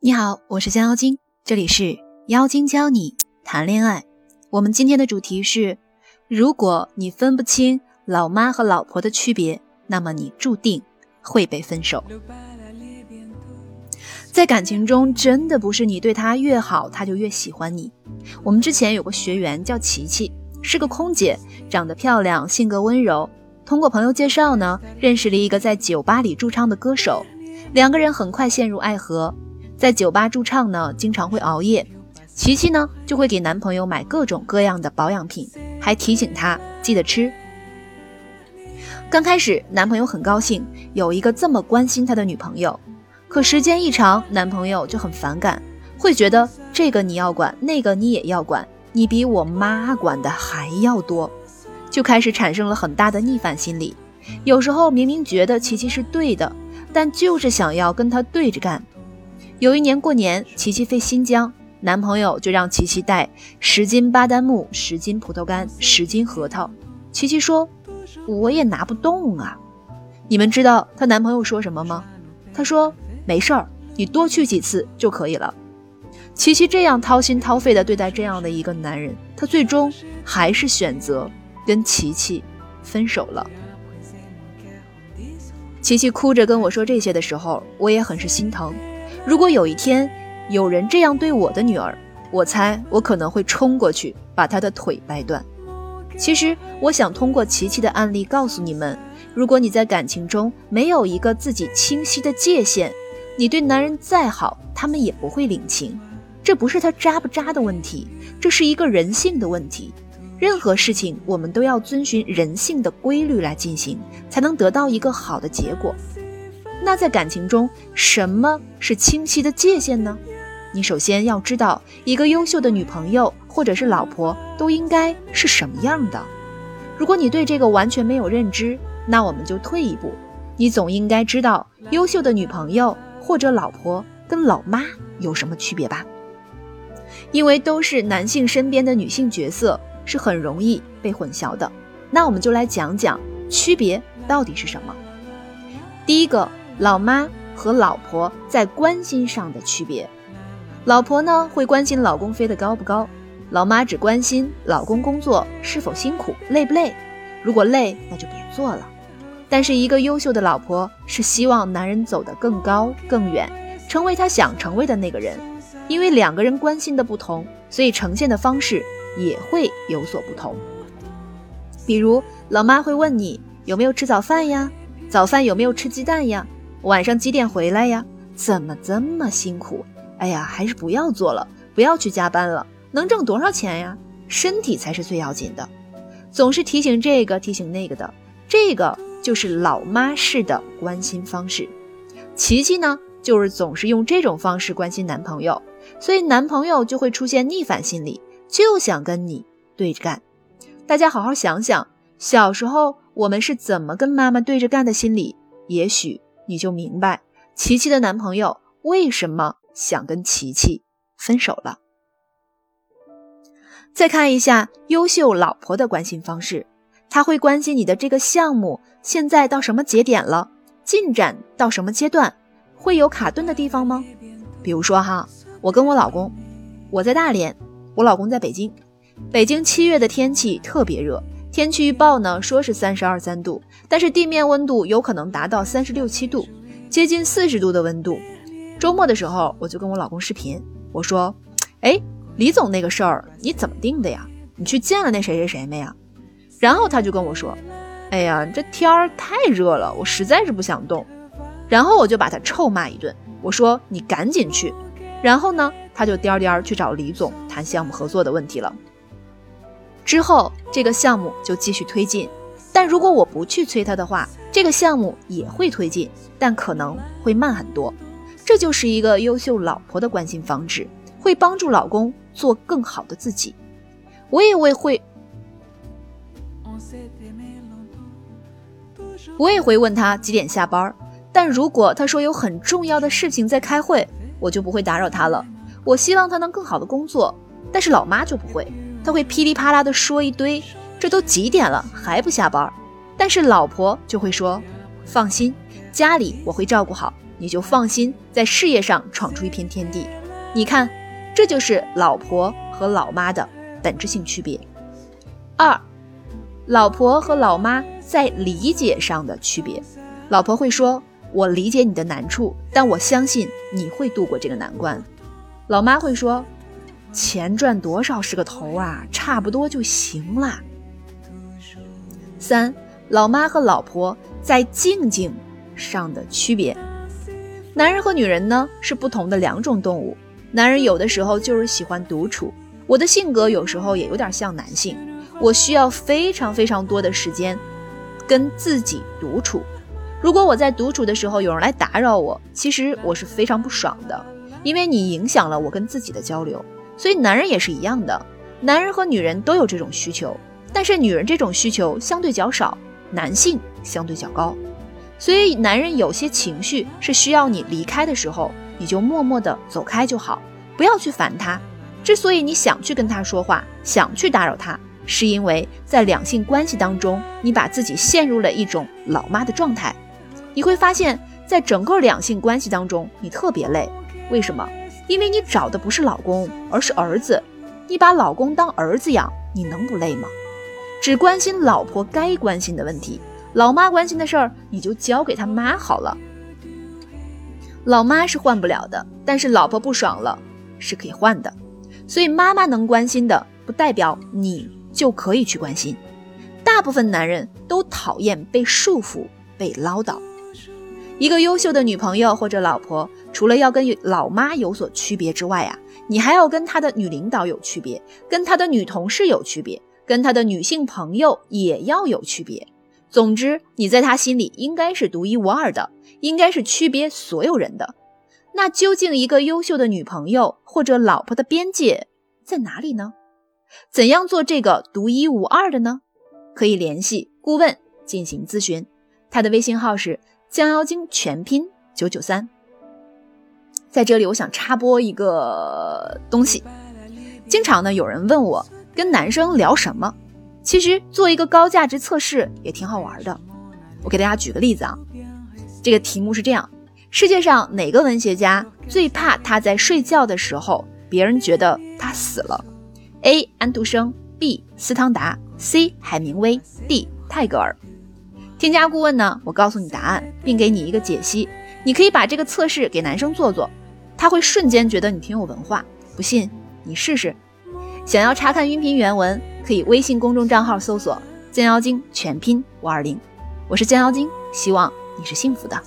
你好，我是江妖精，这里是妖精教你谈恋爱。我们今天的主题是：如果你分不清老妈和老婆的区别，那么你注定会被分手。在感情中，真的不是你对他越好，他就越喜欢你。我们之前有个学员叫琪琪，是个空姐，长得漂亮，性格温柔。通过朋友介绍呢，认识了一个在酒吧里驻唱的歌手，两个人很快陷入爱河。在酒吧驻唱呢，经常会熬夜。琪琪呢，就会给男朋友买各种各样的保养品，还提醒他记得吃。刚开始，男朋友很高兴有一个这么关心他的女朋友。可时间一长，男朋友就很反感，会觉得这个你要管，那个你也要管，你比我妈管的还要多，就开始产生了很大的逆反心理。有时候明明觉得琪琪是对的，但就是想要跟他对着干。有一年过年，琪琪飞新疆，男朋友就让琪琪带十斤巴旦木、十斤葡萄干、十斤核桃。琪琪说：“我也拿不动啊。”你们知道她男朋友说什么吗？他说：“没事儿，你多去几次就可以了。”琪琪这样掏心掏肺的对待这样的一个男人，她最终还是选择跟琪琪分手了。琪琪哭着跟我说这些的时候，我也很是心疼。如果有一天有人这样对我的女儿，我猜我可能会冲过去把她的腿掰断。其实我想通过琪琪的案例告诉你们：如果你在感情中没有一个自己清晰的界限，你对男人再好，他们也不会领情。这不是他渣不渣的问题，这是一个人性的问题。任何事情我们都要遵循人性的规律来进行，才能得到一个好的结果。那在感情中，什么是清晰的界限呢？你首先要知道，一个优秀的女朋友或者是老婆都应该是什么样的。如果你对这个完全没有认知，那我们就退一步，你总应该知道，优秀的女朋友或者老婆跟老妈有什么区别吧？因为都是男性身边的女性角色，是很容易被混淆的。那我们就来讲讲区别到底是什么。第一个。老妈和老婆在关心上的区别，老婆呢会关心老公飞得高不高，老妈只关心老公工作是否辛苦、累不累。如果累，那就别做了。但是一个优秀的老婆是希望男人走得更高更远，成为他想成为的那个人。因为两个人关心的不同，所以呈现的方式也会有所不同。比如，老妈会问你有没有吃早饭呀？早饭有没有吃鸡蛋呀？晚上几点回来呀？怎么这么辛苦？哎呀，还是不要做了，不要去加班了。能挣多少钱呀？身体才是最要紧的。总是提醒这个，提醒那个的，这个就是老妈式的关心方式。琪琪呢，就是总是用这种方式关心男朋友，所以男朋友就会出现逆反心理，就想跟你对着干。大家好好想想，小时候我们是怎么跟妈妈对着干的心理？也许。你就明白琪琪的男朋友为什么想跟琪琪分手了。再看一下优秀老婆的关心方式，她会关心你的这个项目现在到什么节点了，进展到什么阶段，会有卡顿的地方吗？比如说哈，我跟我老公，我在大连，我老公在北京，北京七月的天气特别热。天气预报呢说是三十二三度，但是地面温度有可能达到三十六七度，接近四十度的温度。周末的时候，我就跟我老公视频，我说：“哎，李总那个事儿你怎么定的呀？你去见了那谁谁谁没呀？”然后他就跟我说：“哎呀，这天儿太热了，我实在是不想动。”然后我就把他臭骂一顿，我说：“你赶紧去。”然后呢，他就颠颠去找李总谈项目合作的问题了。之后，这个项目就继续推进。但如果我不去催他的话，这个项目也会推进，但可能会慢很多。这就是一个优秀老婆的关心方式，会帮助老公做更好的自己。我也会会，我也会问他几点下班。但如果他说有很重要的事情在开会，我就不会打扰他了。我希望他能更好的工作，但是老妈就不会。他会噼里啪啦的说一堆，这都几点了还不下班？但是老婆就会说：“放心，家里我会照顾好，你就放心在事业上闯出一片天地。你看，这就是老婆和老妈的本质性区别。二，老婆和老妈在理解上的区别。老婆会说：“我理解你的难处，但我相信你会度过这个难关。”老妈会说：“钱赚多少是个头啊，差不多就行啦。”三，老妈和老婆在静静上的区别。男人和女人呢是不同的两种动物。男人有的时候就是喜欢独处，我的性格有时候也有点像男性，我需要非常非常多的时间跟自己独处。如果我在独处的时候有人来打扰我，其实我是非常不爽的，因为你影响了我跟自己的交流。所以男人也是一样的，男人和女人都有这种需求，但是女人这种需求相对较少，男性相对较高。所以男人有些情绪是需要你离开的时候。你就默默地走开就好，不要去烦他。之所以你想去跟他说话，想去打扰他，是因为在两性关系当中，你把自己陷入了一种老妈的状态。你会发现在整个两性关系当中，你特别累。为什么？因为你找的不是老公，而是儿子。你把老公当儿子养，你能不累吗？只关心老婆该关心的问题，老妈关心的事儿，你就交给他妈好了。老妈是换不了的，但是老婆不爽了是可以换的。所以妈妈能关心的，不代表你就可以去关心。大部分男人都讨厌被束缚、被唠叨。一个优秀的女朋友或者老婆，除了要跟老妈有所区别之外啊，你还要跟她的女领导有区别，跟她的女同事有区别，跟她的女性朋友也要有区别。总之，你在她心里应该是独一无二的。应该是区别所有人的。那究竟一个优秀的女朋友或者老婆的边界在哪里呢？怎样做这个独一无二的呢？可以联系顾问进行咨询，他的微信号是将妖精全拼九九三。在这里，我想插播一个东西。经常呢，有人问我跟男生聊什么？其实做一个高价值测试也挺好玩的。我给大家举个例子啊。这个题目是这样：世界上哪个文学家最怕他在睡觉的时候别人觉得他死了？A. 安徒生 B. 斯汤达 C. 海明威 D. 泰戈尔。添加顾问呢？我告诉你答案，并给你一个解析。你可以把这个测试给男生做做，他会瞬间觉得你挺有文化。不信你试试。想要查看音频原文，可以微信公众账号搜索“降妖精”全拼五二零。我是降妖精，希望。你是幸福的。